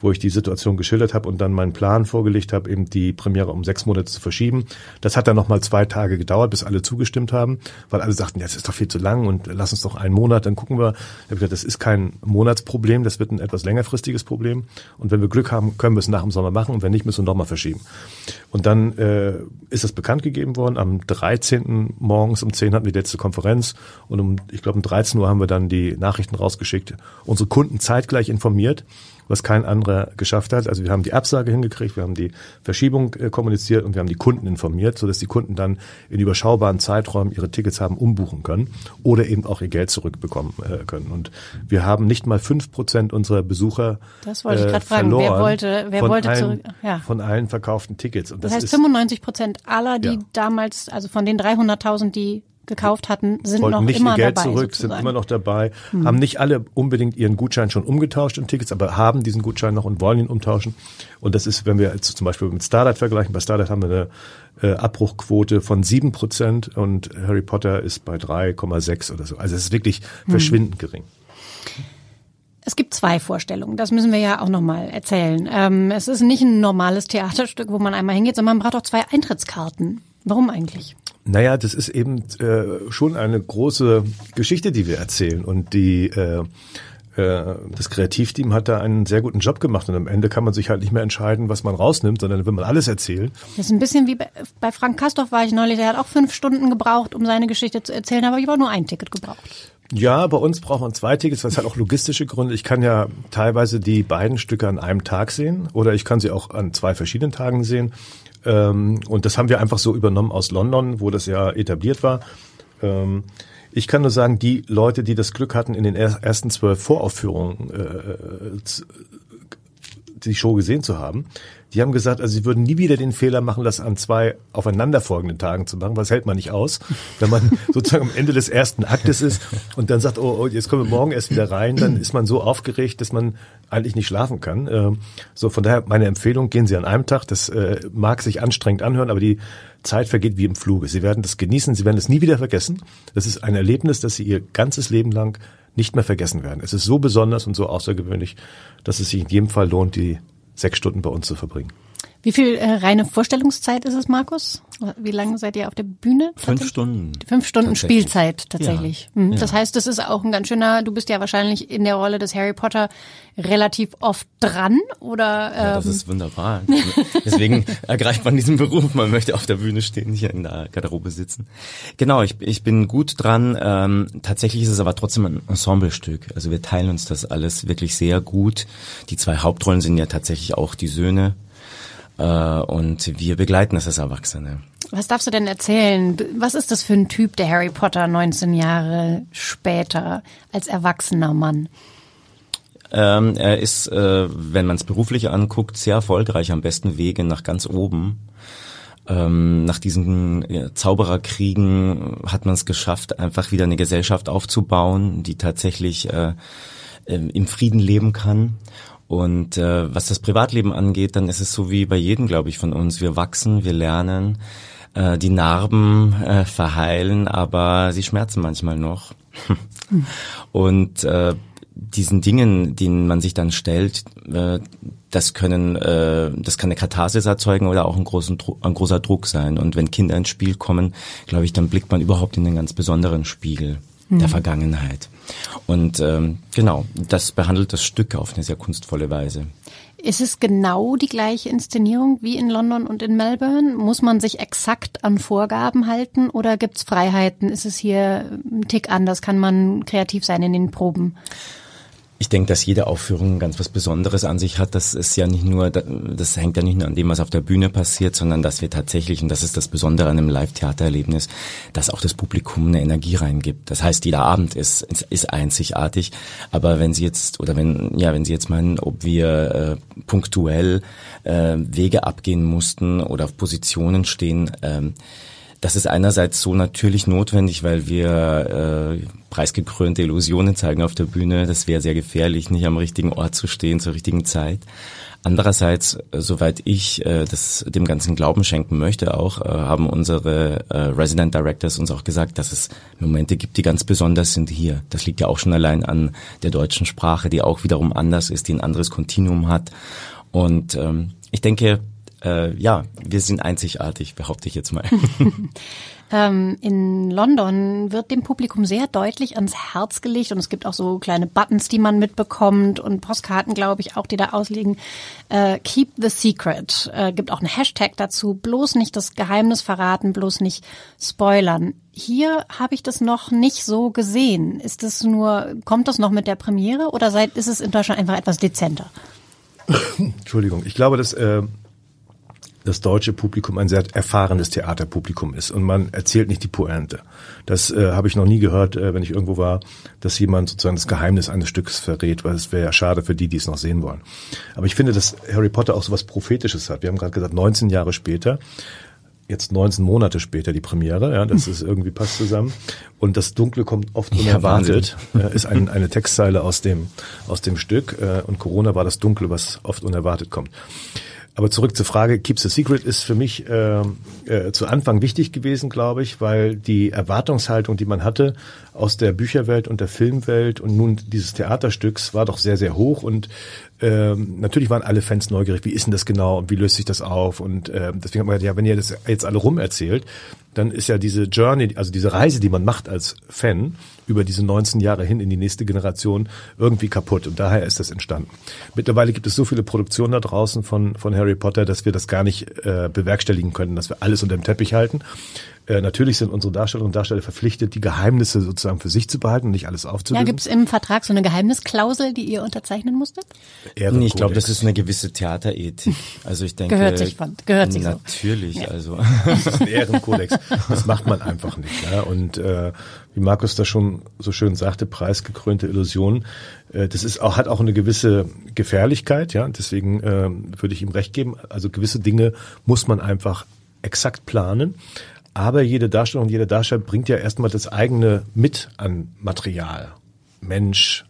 wo ich die Situation geschildert habe und dann meinen Plan vorgelegt habe, eben die Premiere um sechs Monate zu verschieben. Das hat dann nochmal zwei Tage gedauert, bis alle zugestimmt haben, weil alle sagten, ja, das ist doch viel zu lang und lass uns doch einen Monat, dann gucken wir. Ich habe gesagt, das ist kein Monatsproblem, das wird ein etwas längerfristiges Problem. Und wenn wir Glück haben, können wir es nach dem Sommer machen und wenn nicht, müssen wir nochmal verschieben. Und dann äh, ist das bekannt gegeben worden. Am 13. morgens um 10 hatten wir die letzte Konferenz und um, ich glaube, um 13 Uhr haben wir dann die Nachrichten rausgeschickt, unsere Kunden zeitgleich informiert was kein anderer geschafft hat. Also wir haben die Absage hingekriegt, wir haben die Verschiebung äh, kommuniziert und wir haben die Kunden informiert, sodass die Kunden dann in überschaubaren Zeiträumen ihre Tickets haben umbuchen können oder eben auch ihr Geld zurückbekommen äh, können. Und wir haben nicht mal fünf Prozent unserer Besucher Das wollte ich gerade äh, fragen. Wer wollte, wer wollte allen, zurück? Ja. Von allen verkauften Tickets. Und das, das heißt, 95 Prozent aller, die ja. damals, also von den 300.000, die gekauft hatten, sind noch nicht immer ihr Geld dabei, zurück, sozusagen. sind immer noch dabei, hm. haben nicht alle unbedingt ihren Gutschein schon umgetauscht in Tickets, aber haben diesen Gutschein noch und wollen ihn umtauschen. Und das ist, wenn wir jetzt zum Beispiel mit Starlight vergleichen, bei Starlight haben wir eine äh, Abbruchquote von sieben Prozent und Harry Potter ist bei 3,6 oder so. Also es ist wirklich hm. verschwindend gering. Es gibt zwei Vorstellungen, das müssen wir ja auch nochmal erzählen. Ähm, es ist nicht ein normales Theaterstück, wo man einmal hingeht, sondern man braucht auch zwei Eintrittskarten. Warum eigentlich? Naja, das ist eben äh, schon eine große Geschichte, die wir erzählen. Und die äh, äh, das Kreativteam hat da einen sehr guten Job gemacht und am Ende kann man sich halt nicht mehr entscheiden, was man rausnimmt, sondern will man alles erzählen. Das ist ein bisschen wie bei, bei Frank Kastorf war ich neulich, der hat auch fünf Stunden gebraucht, um seine Geschichte zu erzählen, aber ich habe nur ein Ticket gebraucht. Ja, bei uns braucht man zwei Tickets, was hat auch logistische Gründe. Ich kann ja teilweise die beiden Stücke an einem Tag sehen oder ich kann sie auch an zwei verschiedenen Tagen sehen. Ähm, und das haben wir einfach so übernommen aus London, wo das ja etabliert war. Ähm, ich kann nur sagen, die Leute, die das Glück hatten, in den ersten zwölf Voraufführungen äh, die Show gesehen zu haben, die haben gesagt, also sie würden nie wieder den Fehler machen, das an zwei aufeinanderfolgenden Tagen zu machen, was hält man nicht aus, wenn man sozusagen am Ende des ersten Aktes ist und dann sagt, oh, oh, jetzt kommen wir morgen erst wieder rein, dann ist man so aufgeregt, dass man eigentlich nicht schlafen kann. Ähm, so, von daher meine Empfehlung, gehen Sie an einem Tag, das äh, mag sich anstrengend anhören, aber die Zeit vergeht wie im Fluge. Sie werden das genießen, Sie werden es nie wieder vergessen. Das ist ein Erlebnis, das Sie Ihr ganzes Leben lang nicht mehr vergessen werden. Es ist so besonders und so außergewöhnlich, dass es sich in jedem Fall lohnt, die sechs Stunden bei uns zu verbringen. Wie viel äh, reine Vorstellungszeit ist es, Markus? Wie lange seid ihr auf der Bühne? Fünf Stunden. Fünf Stunden Tatsächlich. Spielzeit tatsächlich. Ja. Mhm. Ja. Das heißt, das ist auch ein ganz schöner, du bist ja wahrscheinlich in der Rolle des Harry Potter relativ oft dran oder ähm, Ja, das ist wunderbar. Deswegen ergreift man diesen Beruf. Man möchte auf der Bühne stehen, nicht in der Garderobe sitzen. Genau, ich, ich bin gut dran. Ähm, tatsächlich ist es aber trotzdem ein Ensemblestück. Also wir teilen uns das alles wirklich sehr gut. Die zwei Hauptrollen sind ja tatsächlich auch die Söhne. Äh, und wir begleiten das als Erwachsene. was darfst du denn erzählen? Was ist das für ein Typ, der Harry Potter 19 Jahre später als erwachsener Mann? Ähm, er ist, äh, wenn man es beruflich anguckt, sehr erfolgreich, am besten Wege nach ganz oben. Ähm, nach diesen ja, Zaubererkriegen hat man es geschafft, einfach wieder eine Gesellschaft aufzubauen, die tatsächlich äh, äh, im Frieden leben kann. Und äh, was das Privatleben angeht, dann ist es so wie bei jedem, glaube ich, von uns. Wir wachsen, wir lernen, äh, die Narben äh, verheilen, aber sie schmerzen manchmal noch. Und äh, diesen Dingen, denen man sich dann stellt, äh, das können, äh, das kann eine Katharsis erzeugen oder auch ein, großen, ein großer Druck sein. Und wenn Kinder ins Spiel kommen, glaube ich, dann blickt man überhaupt in den ganz besonderen Spiegel der Vergangenheit. Und ähm, genau, das behandelt das Stück auf eine sehr kunstvolle Weise. Ist es genau die gleiche Inszenierung wie in London und in Melbourne? Muss man sich exakt an Vorgaben halten oder gibt's Freiheiten? Ist es hier ein Tick anders? Kann man kreativ sein in den Proben? Ich denke, dass jede Aufführung ganz was Besonderes an sich hat. Das ist ja nicht nur, das hängt ja nicht nur an dem, was auf der Bühne passiert, sondern dass wir tatsächlich, und das ist das Besondere an einem Live-Theatererlebnis, dass auch das Publikum eine Energie reingibt. Das heißt, jeder Abend ist, ist einzigartig. Aber wenn Sie jetzt, oder wenn, ja, wenn Sie jetzt meinen, ob wir äh, punktuell äh, Wege abgehen mussten oder auf Positionen stehen, ähm, das ist einerseits so natürlich notwendig, weil wir äh, preisgekrönte Illusionen zeigen auf der Bühne. Das wäre sehr gefährlich, nicht am richtigen Ort zu stehen zur richtigen Zeit. Andererseits, äh, soweit ich äh, das dem ganzen Glauben schenken möchte, auch äh, haben unsere äh, Resident Directors uns auch gesagt, dass es Momente gibt, die ganz besonders sind hier. Das liegt ja auch schon allein an der deutschen Sprache, die auch wiederum anders ist, die ein anderes Kontinuum hat. Und ähm, ich denke, äh, ja, wir sind einzigartig, behaupte ich jetzt mal. Ähm, in London wird dem Publikum sehr deutlich ans Herz gelegt und es gibt auch so kleine Buttons, die man mitbekommt und Postkarten, glaube ich, auch, die da ausliegen. Äh, Keep the secret. Äh, gibt auch einen Hashtag dazu. Bloß nicht das Geheimnis verraten, bloß nicht spoilern. Hier habe ich das noch nicht so gesehen. Ist das nur, kommt das noch mit der Premiere oder seid, ist es in Deutschland einfach etwas dezenter? Entschuldigung, ich glaube, dass äh, das deutsche Publikum ein sehr erfahrenes Theaterpublikum ist und man erzählt nicht die Pointe. Das äh, habe ich noch nie gehört, äh, wenn ich irgendwo war, dass jemand sozusagen das Geheimnis eines Stücks verrät, weil es wäre ja schade für die, die es noch sehen wollen. Aber ich finde, dass Harry Potter auch so was Prophetisches hat. Wir haben gerade gesagt, 19 Jahre später jetzt 19 Monate später die Premiere, ja, das ist irgendwie passt zusammen. Und das Dunkle kommt oft Ja, unerwartet, äh, ist ein, eine Textzeile aus dem, aus dem Stück. Äh, und Corona war das Dunkle, was oft unerwartet kommt. Aber zurück zur Frage, Keep the Secret ist für mich äh, äh, zu Anfang wichtig gewesen, glaube ich, weil die Erwartungshaltung, die man hatte aus der Bücherwelt und der Filmwelt und nun dieses Theaterstücks war doch sehr, sehr hoch und ähm, natürlich waren alle Fans neugierig, wie ist denn das genau und wie löst sich das auf und äh, deswegen haben wir gesagt, ja, wenn ihr das jetzt alle rum erzählt, dann ist ja diese Journey, also diese Reise, die man macht als Fan über diese 19 Jahre hin in die nächste Generation irgendwie kaputt und daher ist das entstanden. Mittlerweile gibt es so viele Produktionen da draußen von, von Harry Potter, dass wir das gar nicht äh, bewerkstelligen können, dass wir alles unter dem Teppich halten. Äh, natürlich sind unsere Darstellerinnen und Darsteller verpflichtet, die Geheimnisse sozusagen für sich zu behalten und nicht alles Ja, aufzulösen. gibt's im Vertrag so eine Geheimnisklausel, die ihr unterzeichnen musstet? Nee, ich glaube, das Ehrenkodex. ist eine gewisse Theaterethik. Also ich denke, Gehört sich von- gehört sich so. natürlich. Also Das ist ein Ehrenkodex. Das macht man einfach nicht. Ja? Und äh, wie Markus das schon so schön sagte, preisgekrönte Illusion, äh, das ist auch, hat auch eine gewisse Gefährlichkeit. Ja, deswegen äh, würde ich ihm recht geben. Also gewisse Dinge muss man einfach exakt planen. Aber jede Darstellung, jeder Darsteller bringt ja erstmal das eigene mit an Material. Mensch,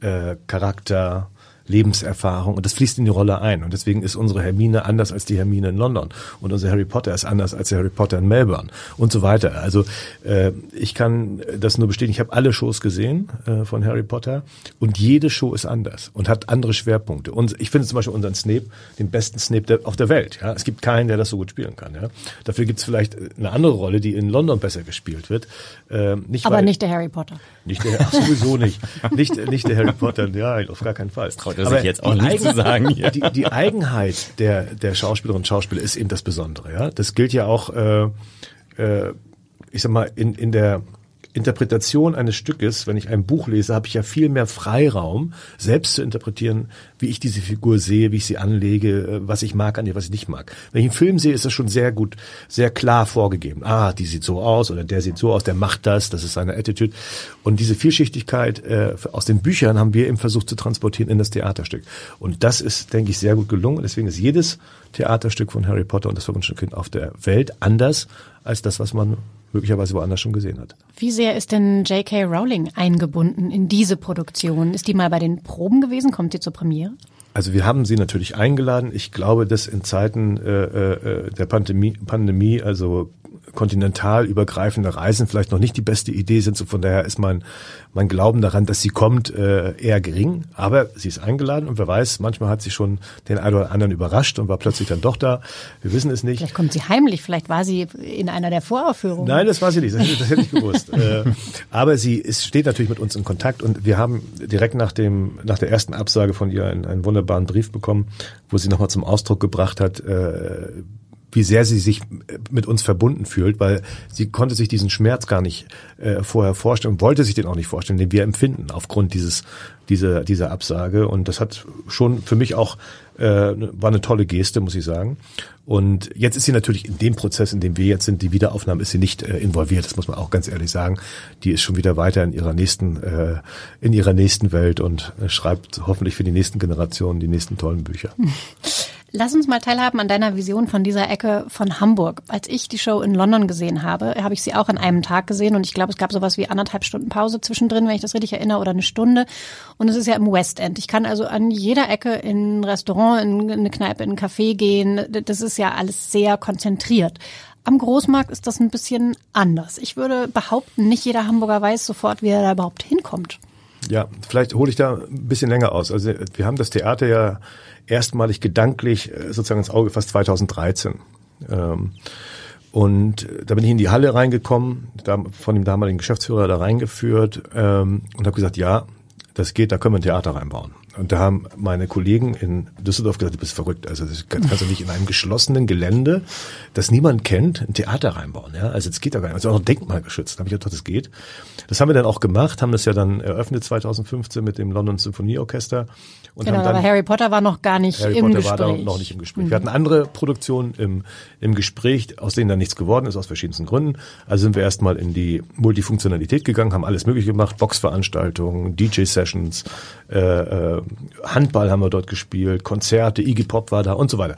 äh, Charakter, Lebenserfahrung und das fließt in die Rolle ein. Und deswegen ist unsere Hermine anders als die Hermine in London und unser Harry Potter ist anders als der Harry Potter in Melbourne und so weiter. Also äh, ich kann das nur bestätigen. Ich habe alle Shows gesehen äh, von Harry Potter und jede Show ist anders und hat andere Schwerpunkte. Und ich finde zum Beispiel unseren Snape den besten Snape der, auf der Welt. Ja, es gibt keinen, der das so gut spielen kann. Ja, dafür gibt es vielleicht eine andere Rolle, die in London besser gespielt wird. Äh, nicht Aber weil, nicht der Harry Potter. Nicht der, ach, sowieso nicht. nicht, nicht der Harry Potter. Ja, auf gar keinen Fall. Das traut er sich jetzt auch nicht zu sagen. Ja. Die, die Eigenheit der der Schauspielerinnen und Schauspieler ist eben das Besondere. Ja, das gilt ja auch. Äh, äh, ich sag mal, in, in der Interpretation eines Stückes, wenn ich ein Buch lese, habe ich ja viel mehr Freiraum, selbst zu interpretieren, wie ich diese Figur sehe, wie ich sie anlege, äh, was ich mag an ihr, was ich nicht mag. Wenn ich einen Film sehe, ist das schon sehr gut, sehr klar vorgegeben. Ah, die sieht so aus oder der sieht so aus, der macht das, das ist seine Attitude. Und diese Vielschichtigkeit äh, aus den Büchern haben wir eben versucht zu transportieren in das Theaterstück. Und das ist, denke ich, sehr gut gelungen. Deswegen ist jedes Theaterstück von Harry Potter und das Verwunschene Kind auf der Welt anders als das, was man möglicherweise woanders schon gesehen hat. Wie sehr ist denn J.K. Rowling eingebunden in diese Produktion? Ist die mal bei den Proben gewesen? Kommt sie zur Premiere? Also wir haben sie natürlich eingeladen. Ich glaube, dass in Zeiten äh, äh, der Pandemie, Pandemie, also kontinental übergreifende Reisen vielleicht noch nicht die beste Idee sind. So von daher ist mein, mein Glauben daran, dass sie kommt, äh, eher gering. Aber sie ist eingeladen und wer weiß, manchmal hat sie schon den einen oder anderen überrascht und war plötzlich dann doch da. Wir wissen es nicht. Vielleicht kommt sie heimlich, vielleicht war sie in einer der Voraufführungen. Nein, das war sie nicht. Das, das hätte ich gewusst. äh, aber sie ist, steht natürlich mit uns in Kontakt und wir haben direkt nach dem, nach der ersten Absage von ihr einen, einen wunderbaren Brief bekommen, wo sie nochmal zum Ausdruck gebracht hat, äh, wie sehr sie sich äh, mit uns verbunden fühlt, weil sie konnte sich diesen Schmerz gar nicht äh, vorher vorstellen und wollte sich den auch nicht vorstellen, den wir empfinden aufgrund dieses dieser dieser Absage und das hat schon für mich auch äh, war eine tolle Geste, muss ich sagen. Und jetzt ist sie natürlich in dem Prozess, in dem wir jetzt sind, die Wiederaufnahme, ist sie nicht äh, involviert. Das muss man auch ganz ehrlich sagen. Die ist schon wieder weiter in ihrer nächsten, äh, in ihrer nächsten Welt und äh, schreibt hoffentlich für die nächsten Generationen die nächsten tollen Bücher. Lass uns mal teilhaben an deiner Vision von dieser Ecke von Hamburg. Als ich die Show in London gesehen habe, habe ich sie auch an einem Tag gesehen und ich glaube, es gab sowas wie anderthalb Stunden Pause zwischendrin, wenn ich das richtig erinnere, oder eine Stunde. Und es ist ja im West End. Ich kann also an jeder Ecke in ein Restaurant, in eine Kneipe, in ein Café gehen. Das ist ja alles sehr konzentriert. Am Großmarkt ist das ein bisschen anders. Ich würde behaupten, nicht jeder Hamburger weiß sofort, wie er da überhaupt hinkommt. Ja, vielleicht hole ich da ein bisschen länger aus. Also wir haben das Theater ja erstmalig gedanklich äh, sozusagen ins Auge gefasst 2013. Ähm, und da bin ich in die Halle reingekommen, von dem damaligen Geschäftsführer da reingeführt ähm, und habe gesagt, ja, das geht, da können wir ein Theater reinbauen. Und da haben meine Kollegen in Düsseldorf gesagt, du bist verrückt. Also das kannst du nicht in einem geschlossenen Gelände, das niemand kennt, ein Theater reinbauen. Ja? Also das geht da gar nicht. Also auch denkmalgeschützt. Da habe ich gedacht, das geht. Das haben wir dann auch gemacht, haben das ja dann eröffnet 2015 mit dem London Symphonieorchester und genau, aber Harry Potter war noch gar nicht Harry im Potter Gespräch. war da noch nicht im Gespräch. Mhm. Wir hatten andere Produktionen im, im Gespräch, aus denen dann nichts geworden ist, aus verschiedensten Gründen. Also sind wir erstmal in die Multifunktionalität gegangen, haben alles mögliche gemacht, Boxveranstaltungen, DJ-Sessions, äh, äh, Handball haben wir dort gespielt, Konzerte, Iggy Pop war da und so weiter.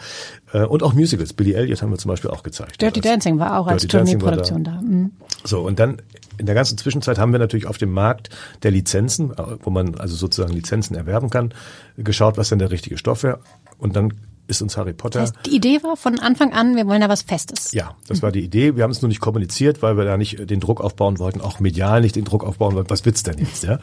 Äh, und auch Musicals. Billy Elliot haben wir zum Beispiel auch gezeigt. Dirty Dancing war auch Dirty als Tourneeproduktion da. da. Mhm. So, und dann in der ganzen Zwischenzeit haben wir natürlich auf dem Markt der Lizenzen, wo man also sozusagen Lizenzen erwerben kann, geschaut, was denn der richtige Stoff wäre. Und dann ist uns Harry Potter. Das heißt, die Idee war von Anfang an, wir wollen da was Festes. Ja, das war die Idee. Wir haben es nur nicht kommuniziert, weil wir da nicht den Druck aufbauen wollten, auch medial nicht den Druck aufbauen wollten. Was wird's denn jetzt, ja?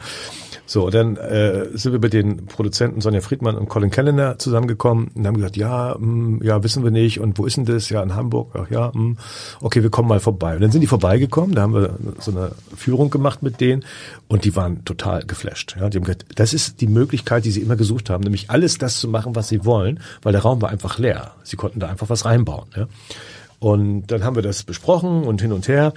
So, dann äh, sind wir mit den Produzenten Sonja Friedmann und Colin Kellner zusammengekommen und haben gesagt, ja, mh, hm, ja, wissen wir nicht. Und wo ist denn das? Ja, in Hamburg. Ach ja, mh. Hm. okay, wir kommen mal vorbei. Und dann sind die vorbeigekommen, da haben wir so eine Führung gemacht mit denen und die waren total geflasht. Ja, die haben gesagt, das ist die Möglichkeit, die sie immer gesucht haben, nämlich alles das zu machen, was sie wollen, weil der Raum war einfach leer. Sie konnten da einfach was reinbauen. Ja. Und dann haben wir das besprochen und hin und her.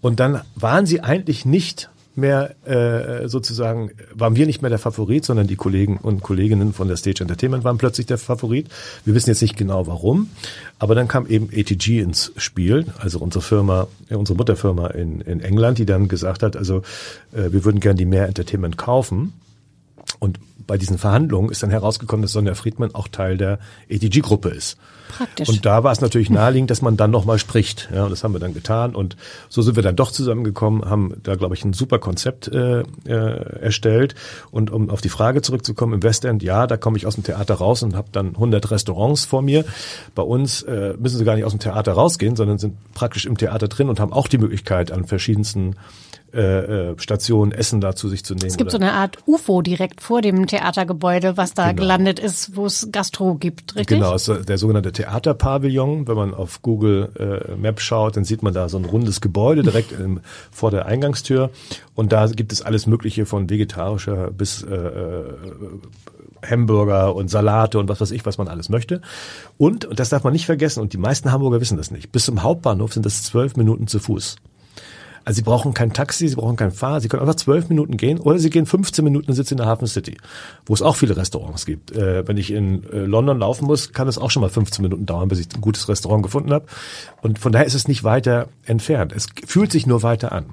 Und dann waren sie eigentlich nicht mehr äh, sozusagen, waren wir nicht mehr der Favorit, sondern die Kollegen und Kolleginnen von der Stage Entertainment waren plötzlich der Favorit. Wir wissen jetzt nicht genau warum, aber dann kam eben ATG ins Spiel, also unsere Firma, unsere Mutterfirma in, in England, die dann gesagt hat, also äh, wir würden gern die mehr Entertainment kaufen. Und bei diesen Verhandlungen ist dann herausgekommen, dass Sonja Friedmann auch Teil der ETG-Gruppe ist. Praktisch. Und da war es natürlich naheliegend, dass man dann nochmal spricht. Ja, und das haben wir dann getan. Und so sind wir dann doch zusammengekommen, haben da, glaube ich, ein super Konzept äh, äh, erstellt. Und um auf die Frage zurückzukommen, im Westend, ja, da komme ich aus dem Theater raus und habe dann 100 Restaurants vor mir. Bei uns äh, müssen sie gar nicht aus dem Theater rausgehen, sondern sind praktisch im Theater drin und haben auch die Möglichkeit, an verschiedensten äh, äh, Station Essen da zu sich zu nehmen. Es gibt so eine Art UFO direkt vor dem Theatergebäude, was da Genau. gelandet ist, wo es Gastro gibt, richtig? Genau, der sogenannte Theaterpavillon. Wenn man auf Google äh, Maps schaut, dann sieht man da so ein rundes Gebäude direkt im, vor der Eingangstür. Und da gibt es alles Mögliche von vegetarischer bis äh, äh, Hamburger und Salate und was weiß ich, was man alles möchte. Und, und das darf man nicht vergessen, und die meisten Hamburger wissen das nicht, bis zum Hauptbahnhof sind das zwölf Minuten zu Fuß. Also sie brauchen kein Taxi, sie brauchen kein Fahrer, sie können einfach zwölf Minuten gehen oder sie gehen 15 Minuten und sitzen in der Hafen City, wo es auch viele Restaurants gibt. Äh, wenn ich in äh, London laufen muss, kann es auch schon mal 15 Minuten dauern, bis ich ein gutes Restaurant gefunden habe. Und von daher ist es nicht weiter entfernt. Es fühlt sich nur weiter an.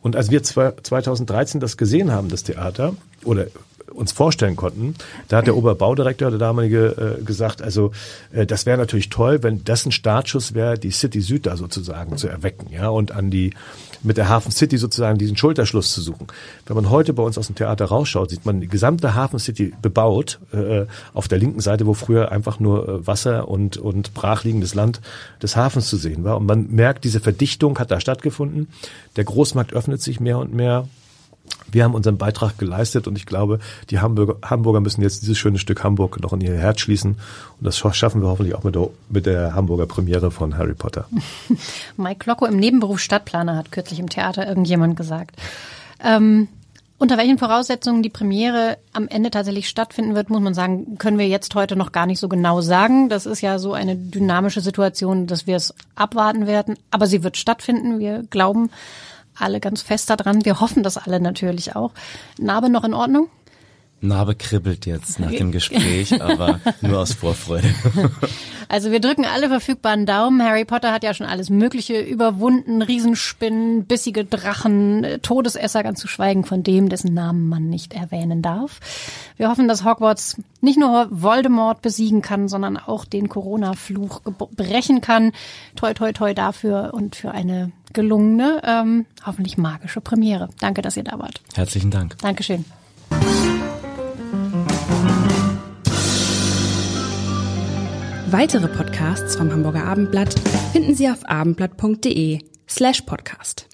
Und als wir zwei- 2013 das gesehen haben, das Theater, oder uns vorstellen konnten, da hat der Oberbaudirektor, der damalige, äh, gesagt, also äh, das wäre natürlich toll, wenn das ein Startschuss wäre, die City Süd da sozusagen zu erwecken, ja, und an die mit der Hafen City sozusagen diesen Schulterschluss zu suchen. Wenn man heute bei uns aus dem Theater rausschaut, sieht man die gesamte Hafen City bebaut äh, auf der linken Seite, wo früher einfach nur äh, Wasser und und brachliegendes Land des Hafens zu sehen war. Und man merkt, diese Verdichtung hat da stattgefunden. Der Großmarkt öffnet sich mehr und mehr. Wir haben unseren Beitrag geleistet und ich glaube, die Hamburger, Hamburger müssen jetzt dieses schöne Stück Hamburg noch in ihr Herz schließen. Und das scha- schaffen wir hoffentlich auch mit der, mit der Hamburger Premiere von Harry Potter. Mike Locko im Nebenberuf Stadtplaner hat kürzlich im Theater irgendjemand gesagt. Ähm, unter welchen Voraussetzungen die Premiere am Ende tatsächlich stattfinden wird, muss man sagen, können wir jetzt heute noch gar nicht so genau sagen. Das ist ja so eine dynamische Situation, dass wir es abwarten werden. Aber sie wird stattfinden. Wir glauben alle ganz fest daran. Wir hoffen das alle natürlich auch. Narbe noch in Ordnung? Narbe kribbelt jetzt nach dem Gespräch, aber nur aus Vorfreude. Also wir drücken alle verfügbaren Daumen. Harry Potter hat ja schon alles Mögliche überwunden. Riesenspinnen, bissige Drachen, äh, Todesesser, ganz zu schweigen von dem, dessen Namen man nicht erwähnen darf. Wir hoffen, dass Hogwarts nicht nur Voldemort besiegen kann, sondern auch den Corona-Fluch brechen kann. Toi, toi, toi dafür und für eine gelungene, ähm, hoffentlich magische Premiere. Danke, dass ihr da wart. Herzlichen Dank. Dankeschön. Weitere Podcasts vom Hamburger Abendblatt finden Sie auf abendblatt.de slash podcast.